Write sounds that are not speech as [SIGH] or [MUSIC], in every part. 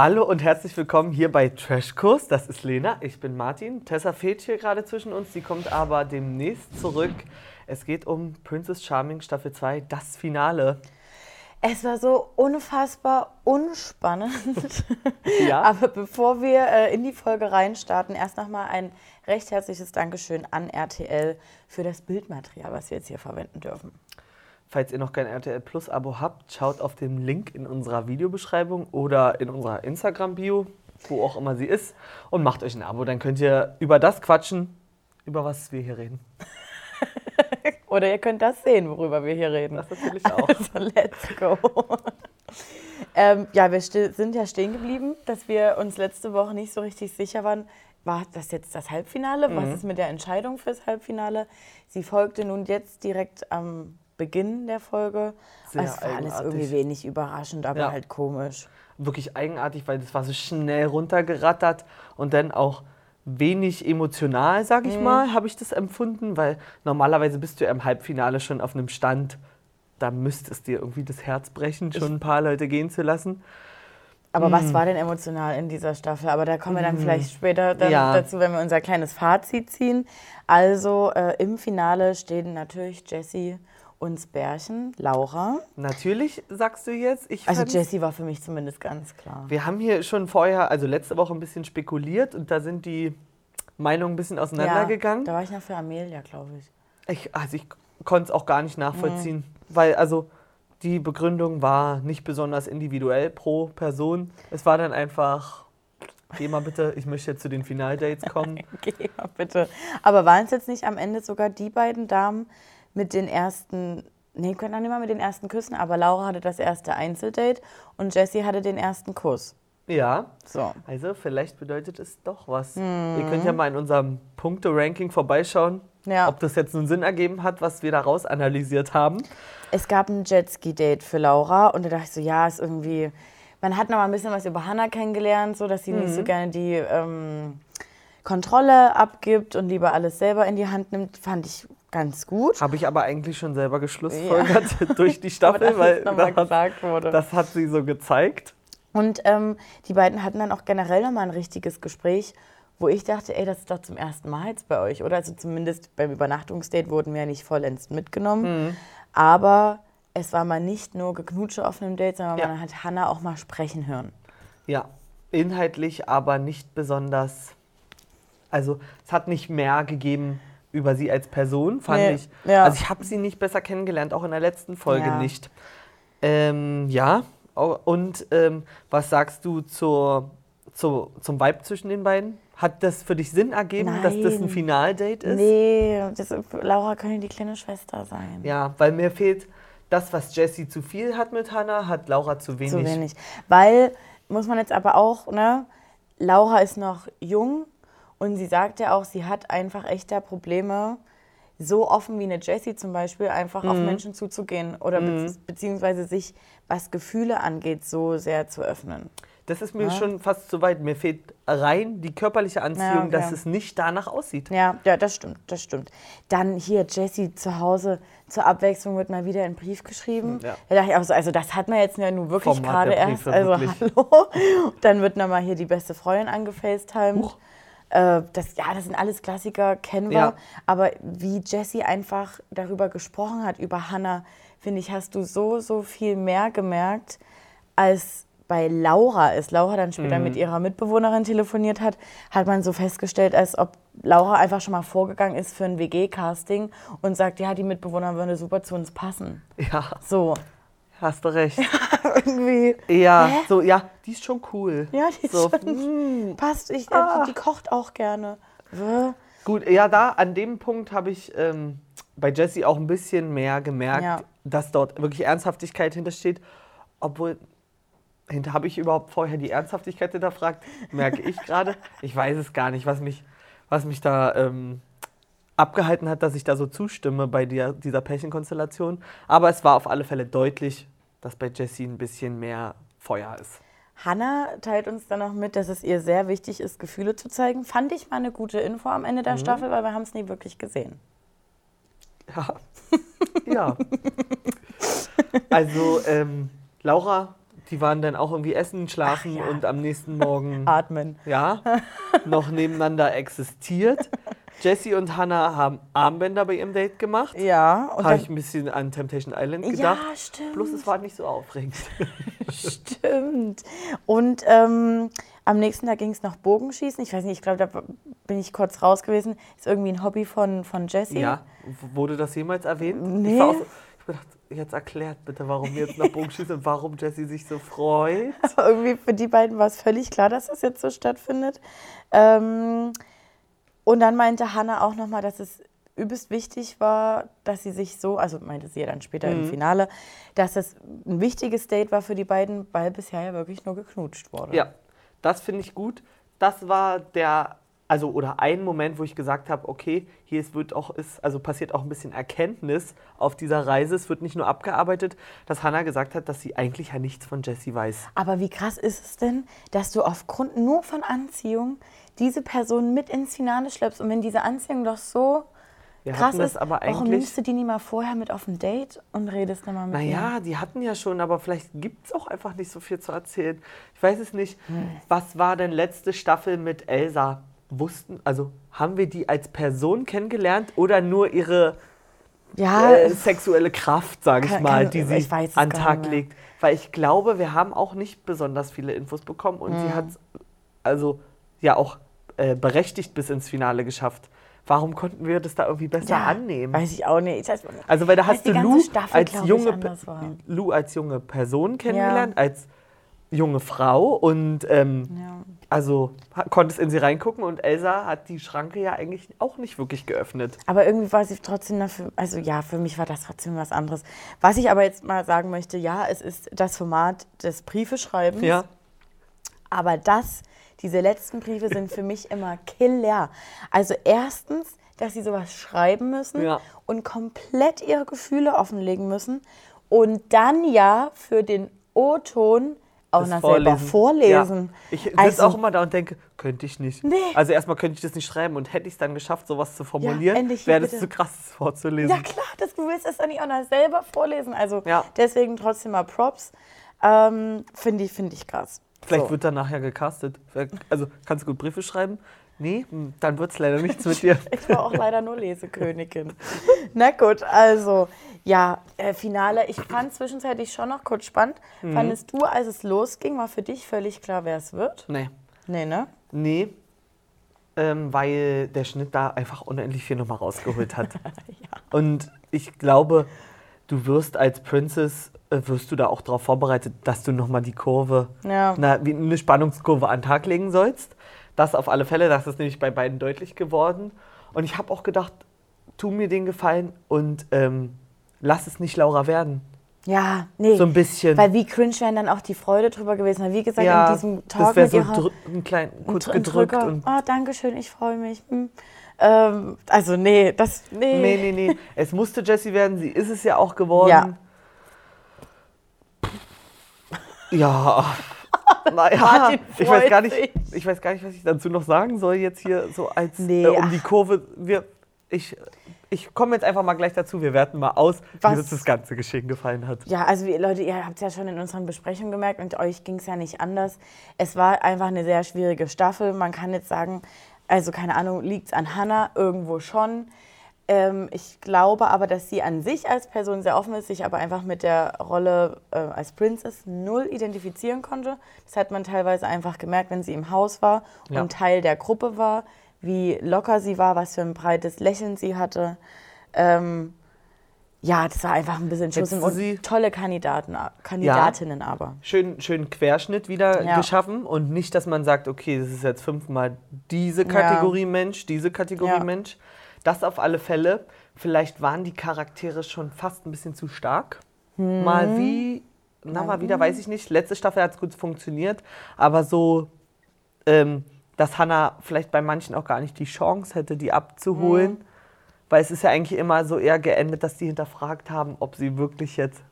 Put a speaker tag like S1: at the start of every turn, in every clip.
S1: Hallo und herzlich willkommen hier bei Trashkurs. Das ist Lena, ich bin Martin. Tessa fehlt hier gerade zwischen uns, sie kommt aber demnächst zurück. Es geht um Princess Charming Staffel 2, das Finale.
S2: Es war so unfassbar unspannend. [LAUGHS]
S1: Ja.
S2: Aber bevor wir äh, in die Folge reinstarten, erst nochmal ein recht herzliches Dankeschön an RTL für das Bildmaterial, was wir jetzt hier verwenden dürfen.
S1: Falls ihr noch kein RTL Plus Abo habt, schaut auf den Link in unserer Videobeschreibung oder in unserer Instagram-Bio, wo auch immer sie ist, und macht euch ein Abo. Dann könnt ihr über das quatschen, über was wir hier reden. [LAUGHS]
S2: Oder ihr könnt das sehen, worüber wir hier reden.
S1: Das natürlich auch. [LAUGHS]
S2: Also, let's go. ähm, ja, wir sind ja stehen geblieben, dass wir uns letzte Woche nicht so richtig sicher waren, war das jetzt das Halbfinale?
S1: Mhm.
S2: Was ist mit der Entscheidung fürs Halbfinale? Sie folgte nun jetzt direkt am Beginn der Folge.
S1: Sehr
S2: es war alles
S1: eigenartig.
S2: irgendwie wenig überraschend, aber
S1: Ja.
S2: halt komisch.
S1: Wirklich eigenartig, weil das war so schnell runtergerattert und dann auch wenig emotional, sag
S2: Mhm.
S1: ich mal, habe ich das empfunden, weil normalerweise bist du ja im Halbfinale schon auf einem Stand, da müsste es dir irgendwie das Herz brechen, schon ein paar Leute gehen zu lassen.
S2: Aber
S1: Mhm.
S2: was war denn emotional in dieser Staffel? Aber da kommen wir dann vielleicht später dann
S1: Ja.
S2: dazu, wenn wir unser kleines Fazit ziehen. Also äh, im Finale stehen natürlich Jessie und Bärchen, Laura.
S1: Natürlich, sagst du jetzt. Ich
S2: Also Jessie war für mich zumindest ganz klar.
S1: Wir haben hier schon vorher, also letzte Woche ein bisschen spekuliert und da sind die Meinungen ein bisschen auseinandergegangen.
S2: da war ich noch für Amelia, glaube ich.
S1: Ich, also ich konnte es auch gar nicht nachvollziehen, weil also die Begründung war nicht besonders individuell pro Person. Es war dann einfach, geh mal bitte, ich möchte jetzt zu den Finaldates kommen. [LAUGHS]
S2: Geh mal bitte. Aber waren es jetzt nicht am Ende sogar die beiden Damen mit den ersten, nee, können auch nicht mal mit den ersten Küssen, aber Laura hatte das erste Einzeldate und Jessie hatte den ersten Kuss.
S1: Ja,
S2: So.
S1: also vielleicht bedeutet es doch was. Ihr könnt ja mal in unserem Punkte-Ranking vorbeischauen,
S2: Ja.
S1: ob das jetzt einen Sinn ergeben hat, was wir daraus analysiert haben.
S2: Es gab ein Jetski-Date für Laura und da dachte ich so, ja, ist irgendwie. Man hat noch mal ein bisschen was über Hannah kennengelernt, so dass sie nicht so gerne die ähm, Kontrolle abgibt und lieber alles selber in die Hand nimmt. Fand ich ganz gut.
S1: Habe ich aber eigentlich schon selber geschlussfolgert [LAUGHS] durch die [LAUGHS] Staffel, weil das,
S2: gesagt wurde.
S1: das hat sie so gezeigt.
S2: Und ähm, die beiden hatten dann auch generell noch mal ein richtiges Gespräch, wo ich dachte, ey, das ist doch zum ersten Mal jetzt bei euch, oder? Also zumindest beim Übernachtungsdate wurden wir ja nicht vollends mitgenommen. Aber es war mal nicht nur Geknutsche auf einem Date, sondern
S1: Ja.
S2: man hat Hannah auch mal sprechen hören.
S1: Ja, inhaltlich aber nicht besonders. Also es hat nicht mehr gegeben über sie als Person, fand
S2: Nee,
S1: ich.
S2: ja.
S1: Also ich habe sie nicht besser kennengelernt, auch in der letzten Folge
S2: Ja.
S1: nicht. Ähm, ja, und ähm, was sagst du zur, zur, zum Vibe zwischen den beiden? Hat das für dich Sinn ergeben, dass das ein
S2: Nein.
S1: Finaldate ist?
S2: Nee, das, Laura könnte die kleine Schwester sein.
S1: Ja, weil mir fehlt das, was Jessie zu viel hat mit Hannah, hat Laura zu wenig.
S2: Zu wenig. Weil, muss man jetzt aber auch, ne, Laura ist noch jung und sie sagt ja auch, sie hat einfach echter Probleme, so offen wie eine Jessie zum Beispiel, einfach
S1: Mhm.
S2: auf Menschen zuzugehen oder be beziehungsweise sich, was Gefühle angeht, so sehr zu öffnen.
S1: Das ist mir schon fast zu weit. Mir fehlt rein die körperliche Anziehung,
S2: Ja, okay.
S1: dass es nicht danach aussieht.
S2: Ja, ja, das stimmt, das stimmt. Dann hier, Jessie zu Hause, zur Abwechslung wird mal wieder ein Brief geschrieben.
S1: Ja.
S2: Da dachte ich auch so, also das hat man jetzt ja nun wirklich gerade erst. Also
S1: wirklich. [LAUGHS]
S2: hallo. Dann wird nochmal hier die beste Freundin angefacetimed. Äh, das, ja, das sind alles Klassiker, kennen wir.
S1: Ja.
S2: Aber wie Jessie einfach darüber gesprochen hat, über Hannah, finde ich, hast du so, so viel mehr gemerkt, als bei Laura ist. Laura dann später
S1: Mhm.
S2: mit ihrer Mitbewohnerin telefoniert hat, hat man so festgestellt, als ob Laura einfach schon mal vorgegangen ist für ein WG-Casting und sagt, ja, die Mitbewohner würde super zu uns passen.
S1: Ja,
S2: So,
S1: hast du recht. [LAUGHS]
S2: irgendwie.
S1: Ja,
S2: Hä?
S1: so, ja, die ist schon cool.
S2: Ja, die ist
S1: so,
S2: schon,
S1: mm,
S2: passt. Ich,
S1: Ah.
S2: die, die kocht auch gerne.
S1: Gut, ja, da an dem Punkt habe ich ähm, bei Jessie auch ein bisschen mehr gemerkt,
S2: Ja.
S1: dass dort wirklich Ernsthaftigkeit hintersteht. Obwohl, hinter habe ich überhaupt vorher die Ernsthaftigkeit hinterfragt, merke ich [LAUGHS] gerade. Ich weiß es gar nicht, was mich, was mich da ähm, abgehalten hat, dass ich da so zustimme bei der, dieser Pärchenkonstellation. Aber es war auf alle Fälle deutlich, dass bei Jessie ein bisschen mehr Feuer ist.
S2: Hannah teilt uns dann noch mit, dass es ihr sehr wichtig ist, Gefühle zu zeigen. Fand ich mal eine gute Info am Ende der
S1: Mhm.
S2: Staffel, weil wir haben es nie wirklich gesehen.
S1: Ja. [LAUGHS] ja. Also, ähm, Laura Die waren dann auch irgendwie essen, schlafen
S2: ja.
S1: und am nächsten Morgen [LAUGHS]
S2: Atmen.
S1: ja, noch nebeneinander existiert. Jessie und Hannah haben Armbänder bei ihrem Date gemacht.
S2: Ja,
S1: Habe ich ein bisschen an Temptation Island gedacht.
S2: ja, stimmt.
S1: Bloß es war nicht so aufregend. [LAUGHS]
S2: Stimmt. Und ähm, am nächsten Tag ging es noch Bogenschießen. Ich weiß nicht, ich glaube, da bin ich kurz raus gewesen. Ist irgendwie ein Hobby von, von Jessie.
S1: Ja, wurde das jemals erwähnt?
S2: Nee.
S1: Ich, war so, ich gedacht, jetzt erklärt bitte, warum wir jetzt nach Bogenschießen und warum Jessie sich so freut.
S2: Aber [LAUGHS] irgendwie für die beiden war es völlig klar, dass das jetzt so stattfindet. Ähm, und dann meinte Hannah auch nochmal, dass es übelst wichtig war, dass sie sich so, also meinte sie ja dann später
S1: Mhm.
S2: im Finale, dass es ein wichtiges Date war für die beiden, weil bisher ja wirklich nur geknutscht wurde.
S1: Ja, das finde ich gut. Das war der, also oder ein Moment, wo ich gesagt habe, okay, hier ist, wird auch, ist, also passiert auch ein bisschen Erkenntnis auf dieser Reise. Es wird nicht nur abgearbeitet, dass Hannah gesagt hat, dass sie eigentlich ja nichts von Jessie weiß.
S2: Aber wie krass ist es denn, dass du aufgrund nur von Anziehung diese Person mit ins Finale schleppst und wenn diese Anziehung doch so
S1: Wir
S2: krass ist,
S1: aber
S2: warum
S1: eigentlich-
S2: nimmst du die nie mal vorher mit auf ein Date und redest dann mal mit ihr?
S1: Naja, die hatten ja schon, aber vielleicht gibt es auch einfach nicht so viel zu erzählen. Ich weiß es nicht.
S2: Hm.
S1: Was war denn letzte Staffel mit Elsa? Wussten, also haben wir die als Person kennengelernt oder nur ihre
S2: Ja,
S1: äh, sexuelle Kraft, sage ich
S2: Kann-
S1: mal,
S2: kann-
S1: die sie an Tag legt? Weil ich glaube, wir haben auch nicht besonders viele Infos bekommen und
S2: Mhm.
S1: sie hat es also ja auch äh, berechtigt bis ins Finale geschafft. Warum konnten wir das da irgendwie besser
S2: ja,
S1: annehmen?
S2: Weiß ich auch nicht.
S1: Also weil da hast du Lou
S2: Staffel,
S1: als junge. Lou als junge Person kennengelernt, als junge Frau und ähm,
S2: Ja.
S1: also konntest in sie reingucken und Elsa hat die Schranke ja eigentlich auch nicht wirklich geöffnet.
S2: Aber irgendwie war sie trotzdem dafür, also ja, für mich war das trotzdem was anderes. Was ich aber jetzt mal sagen möchte, ja, es ist das Format des Briefeschreibens.
S1: Ja.
S2: Aber das, diese letzten Briefe sind für mich immer Killer. Also erstens, dass sie sowas schreiben müssen
S1: Ja.
S2: und komplett ihre Gefühle offenlegen müssen und dann ja für den O-Ton auch noch selber vorlesen.
S1: Ja. Ich sitze
S2: Also-
S1: auch immer da und denke, könnte ich nicht.
S2: Nee.
S1: Also erstmal könnte ich das nicht schreiben und hätte ich es dann geschafft, sowas zu formulieren,
S2: hier
S1: wäre das zu krass das vorzulesen.
S2: Ja klar, das, du willst es dann nicht auch noch selber vorlesen. Also
S1: Ja.
S2: deswegen trotzdem mal Props. Ähm, Finde ich, find ich krass.
S1: Vielleicht
S2: so.
S1: wird dann nachher gecastet. Also kannst du gut Briefe schreiben? Nee, dann wird es leider nichts mit dir. [LAUGHS]
S2: Ich war auch leider nur Lesekönigin. Na gut, also ja, äh, Finale. Ich fand zwischenzeitlich schon noch kurz spannend.
S1: Mhm.
S2: Fandest du, als es losging, war für dich völlig klar, wer es wird?
S1: Nee.
S2: Nee, ne?
S1: Nee, ähm, weil der Schnitt da einfach unendlich viel nochmal rausgeholt hat. [LAUGHS] Und ich glaube, du wirst als Princess, äh, wirst du da auch darauf vorbereitet, dass du nochmal die Kurve,
S2: Ja.
S1: na, wie eine Spannungskurve an den Tag legen sollst. Das auf alle Fälle, das ist nämlich bei beiden deutlich geworden. Und ich habe auch gedacht, tu mir den Gefallen und ähm, lass es nicht Laura werden.
S2: Ja, nee.
S1: So ein bisschen.
S2: Weil wie cringe wären dann auch die Freude drüber gewesen. Weil wie gesagt, in diesem Talk
S1: das wäre so
S2: ihrer...
S1: ein klein, kurz
S2: ein
S1: gedrückt und
S2: Oh, danke schön, ich freue mich. Hm. Ähm, also nee, das... Nee.
S1: Nee, nee, nee. Es musste Jessie werden, sie ist es ja auch geworden.
S2: Ja.
S1: Ja. Naja, ich weiß, gar nicht, ich weiß gar nicht, was ich dazu noch sagen soll, jetzt hier so als
S2: Nee,
S1: äh, um die Kurve. Wir, ich ich komme jetzt einfach mal gleich dazu. Wir werten mal aus,
S2: Was?
S1: wie uns das ganze Geschehen gefallen hat.
S2: Ja, also Leute, ihr habt es ja schon in unseren Besprechungen gemerkt und euch ging es ja nicht anders. Es war einfach eine sehr schwierige Staffel. Man kann jetzt sagen, also keine Ahnung, liegt es an Hannah irgendwo schon. Ähm, ich glaube aber, dass sie an sich als Person sehr offen ist, sich aber einfach mit der Rolle äh, als Princess null identifizieren konnte. Das hat man teilweise einfach gemerkt, wenn sie im Haus war
S1: Ja.
S2: und Teil der Gruppe war, wie locker sie war, was für ein breites Lächeln sie hatte. Ähm, ja, das war einfach ein bisschen Schuss und tolle Kandidaten, Kandidatinnen aber.
S1: Schön, schön Querschnitt wieder
S2: Ja.
S1: geschaffen und nicht, dass man sagt, okay, das ist jetzt fünfmal diese Kategorie Mensch, diese Kategorie
S2: Ja.
S1: Mensch. Das auf alle Fälle. Vielleicht waren die Charaktere schon fast ein bisschen zu stark.
S2: Hm.
S1: Mal wie, na mal wieder, weiß ich nicht. Letzte Staffel hat es gut funktioniert, aber so, ähm, dass Hannah vielleicht bei manchen auch gar nicht die Chance hätte, die abzuholen.
S2: Hm.
S1: Weil es ist ja eigentlich immer so eher geendet, dass die hinterfragt haben, ob sie wirklich jetzt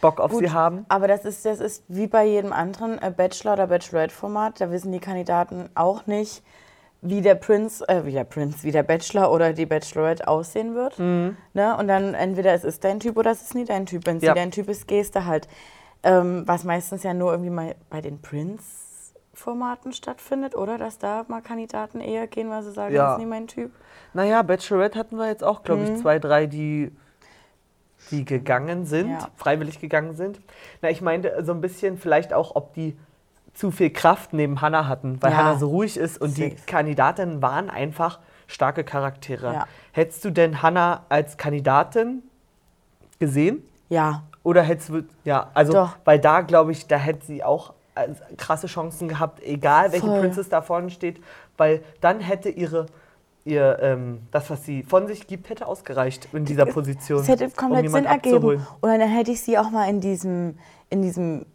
S1: Bock auf sie haben.
S2: Aber das ist, das ist wie bei jedem anderen äh, Bachelor- oder Bachelorette-Format. Da wissen die Kandidaten auch nicht, wie der Prinz, äh, wie der Prinz, wie der Bachelor oder die Bachelorette aussehen wird.
S1: Mhm.
S2: Ne? Und dann entweder es ist dein Typ oder es ist nie dein Typ. Wenn es
S1: Ja.
S2: nie dein Typ ist, gehst du halt. ähm, was meistens ja nur irgendwie mal bei den Prince-Formaten stattfindet, oder? Dass da mal Kandidaten eher gehen, weil sie sagen,
S1: Ja.
S2: das ist nicht mein Typ.
S1: Naja, Bachelorette hatten wir jetzt auch, glaube ich, zwei, drei, die, die gegangen sind,
S2: Ja.
S1: freiwillig gegangen sind. Na, ich meinte so ein bisschen vielleicht auch, ob die zu viel Kraft neben Hannah hatten, weil
S2: Ja.
S1: Hannah so ruhig ist und die
S2: Safe.
S1: Kandidatinnen waren einfach starke Charaktere.
S2: Ja.
S1: Hättest du denn Hannah als Kandidatin gesehen?
S2: Ja,
S1: Oder hättest du, ja, also,
S2: Doch.
S1: weil da glaube ich, da hätte sie auch äh, krasse Chancen gehabt, egal welche
S2: Voll.
S1: Princess da vorne steht, weil dann hätte ihre, ihr, ähm, das, was sie von sich gibt, hätte ausgereicht in dieser Position.
S2: Das hätte komplett
S1: um
S2: Sinn ergeben. Oder dann hätte ich sie auch mal in diesem, in diesem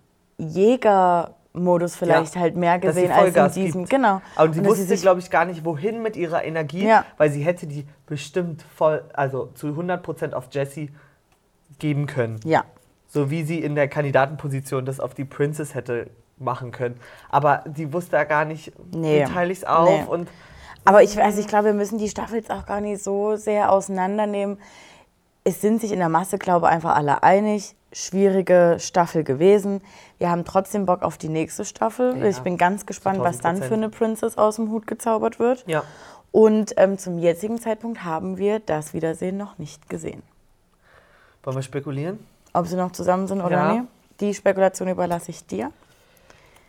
S2: Jägermodus vielleicht
S1: Ja,
S2: halt mehr gesehen als in diesem.
S1: gibt.
S2: Genau.
S1: Aber sie
S2: Und
S1: wusste, glaube ich, gar nicht, wohin mit ihrer Energie,
S2: Ja.
S1: weil sie hätte die bestimmt voll, also zu 100% auf Jessie geben können.
S2: Ja.
S1: So wie sie in der Kandidatenposition das auf die Princess hätte machen können. Aber sie wusste ja gar nicht,
S2: Nee.
S1: wie teile ich es auf.
S2: Nee.
S1: Und
S2: Aber ich, also ich glaube, wir müssen die Staffels auch gar nicht so sehr auseinandernehmen. Es sind sich in der Masse, glaube ich, einfach alle einig. Schwierige Staffel gewesen. Wir haben trotzdem Bock auf die nächste Staffel.
S1: Ja,
S2: ich bin ganz gespannt, was dann
S1: 1000%.
S2: für eine Princess aus dem Hut gezaubert wird.
S1: ja,
S2: Und ähm, zum jetzigen Zeitpunkt haben wir das Wiedersehen noch nicht gesehen.
S1: wollen wir spekulieren?
S2: Ob sie noch zusammen sind oder
S1: Ja.
S2: nicht, die Spekulation überlasse ich dir.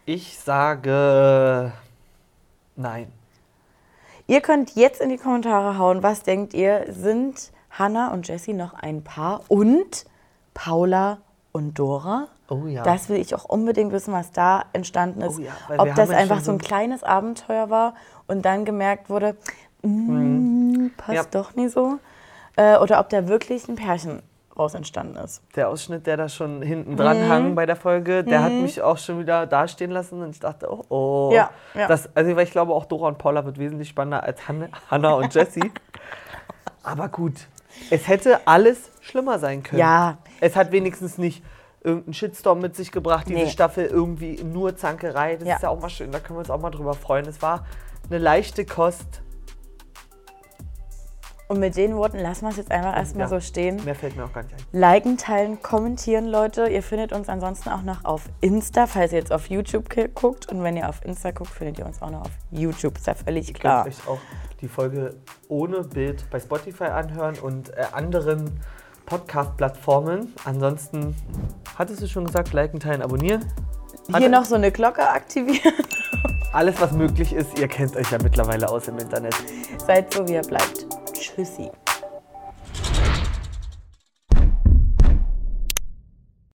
S1: Ich sage nein.
S2: Ihr könnt jetzt in die Kommentare hauen, was denkt ihr, sind Hannah und Jessie noch ein Paar und Paula und Dora?
S1: Oh ja.
S2: Das will ich auch unbedingt wissen, was da entstanden ist.
S1: Oh ja,
S2: Ob das einfach so ein kleines Abenteuer war und dann gemerkt wurde, mm, passt
S1: Mhm. Ja.
S2: doch nie so. Äh, oder ob da wirklich ein Pärchen raus entstanden ist.
S1: Der Ausschnitt, der da schon hinten dran hang bei der Folge, der hat mich auch schon wieder dastehen lassen und ich dachte, oh, oh.
S2: Ja, ja.
S1: Das, also, weil ich glaube, auch Dora und Paula wird wesentlich spannender als Han Hannah und Jessie. [LAUGHS] Aber gut, es hätte alles schlimmer sein können.
S2: Ja.
S1: Es hat wenigstens nicht irgendeinen Shitstorm mit sich gebracht, diese
S2: Nee.
S1: Staffel irgendwie nur Zankerei. Das
S2: Ja.
S1: ist ja auch mal schön, da können wir uns auch mal drüber freuen. Es war eine leichte Kost.
S2: Und mit den Worten lassen wir es jetzt einfach erstmal
S1: Ja.
S2: so stehen.
S1: Mehr fällt mir auch gar nicht ein.
S2: Liken, teilen, kommentieren, Leute. Ihr findet uns ansonsten auch noch auf Insta, falls ihr jetzt auf YouTube guckt. Und wenn ihr auf Insta guckt, findet ihr uns auch noch auf YouTube. Ist ja völlig
S1: Ihr
S2: klar.
S1: könnt euch auch die Folge ohne Bild bei Spotify anhören und äh, anderen Podcast-Plattformen. Ansonsten, hattest du schon gesagt, liken, teilen, abonnieren.
S2: Hier
S1: Hatte-
S2: noch so eine Glocke aktivieren.
S1: Alles, was möglich ist, ihr kennt euch ja mittlerweile aus im Internet.
S2: Seid so, wie ihr bleibt. für